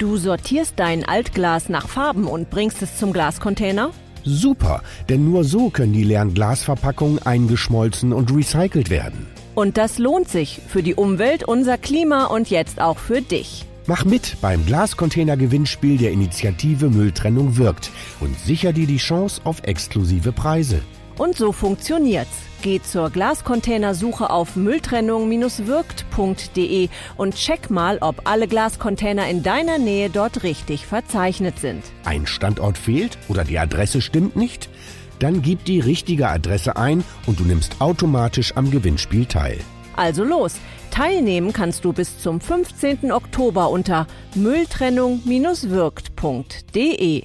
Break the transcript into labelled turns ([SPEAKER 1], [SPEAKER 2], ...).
[SPEAKER 1] Du sortierst dein Altglas nach Farben und bringst es zum Glascontainer?
[SPEAKER 2] Super, denn nur so können die leeren Glasverpackungen eingeschmolzen und recycelt werden.
[SPEAKER 1] Und das lohnt sich für die Umwelt, unser Klima und jetzt auch für dich.
[SPEAKER 2] Mach mit beim Glascontainer-Gewinnspiel der Initiative Mülltrennung wirkt und sicher dir die Chance auf exklusive Preise.
[SPEAKER 1] Und so funktioniert's. Geh zur Glascontainersuche auf mülltrennung-wirkt.de und check mal, ob alle Glascontainer in deiner Nähe dort richtig verzeichnet sind.
[SPEAKER 2] Ein Standort fehlt oder die Adresse stimmt nicht? Dann gib die richtige Adresse ein und du nimmst automatisch am Gewinnspiel teil.
[SPEAKER 1] Also los! Teilnehmen kannst du bis zum 15. Oktober unter mülltrennung-wirkt.de.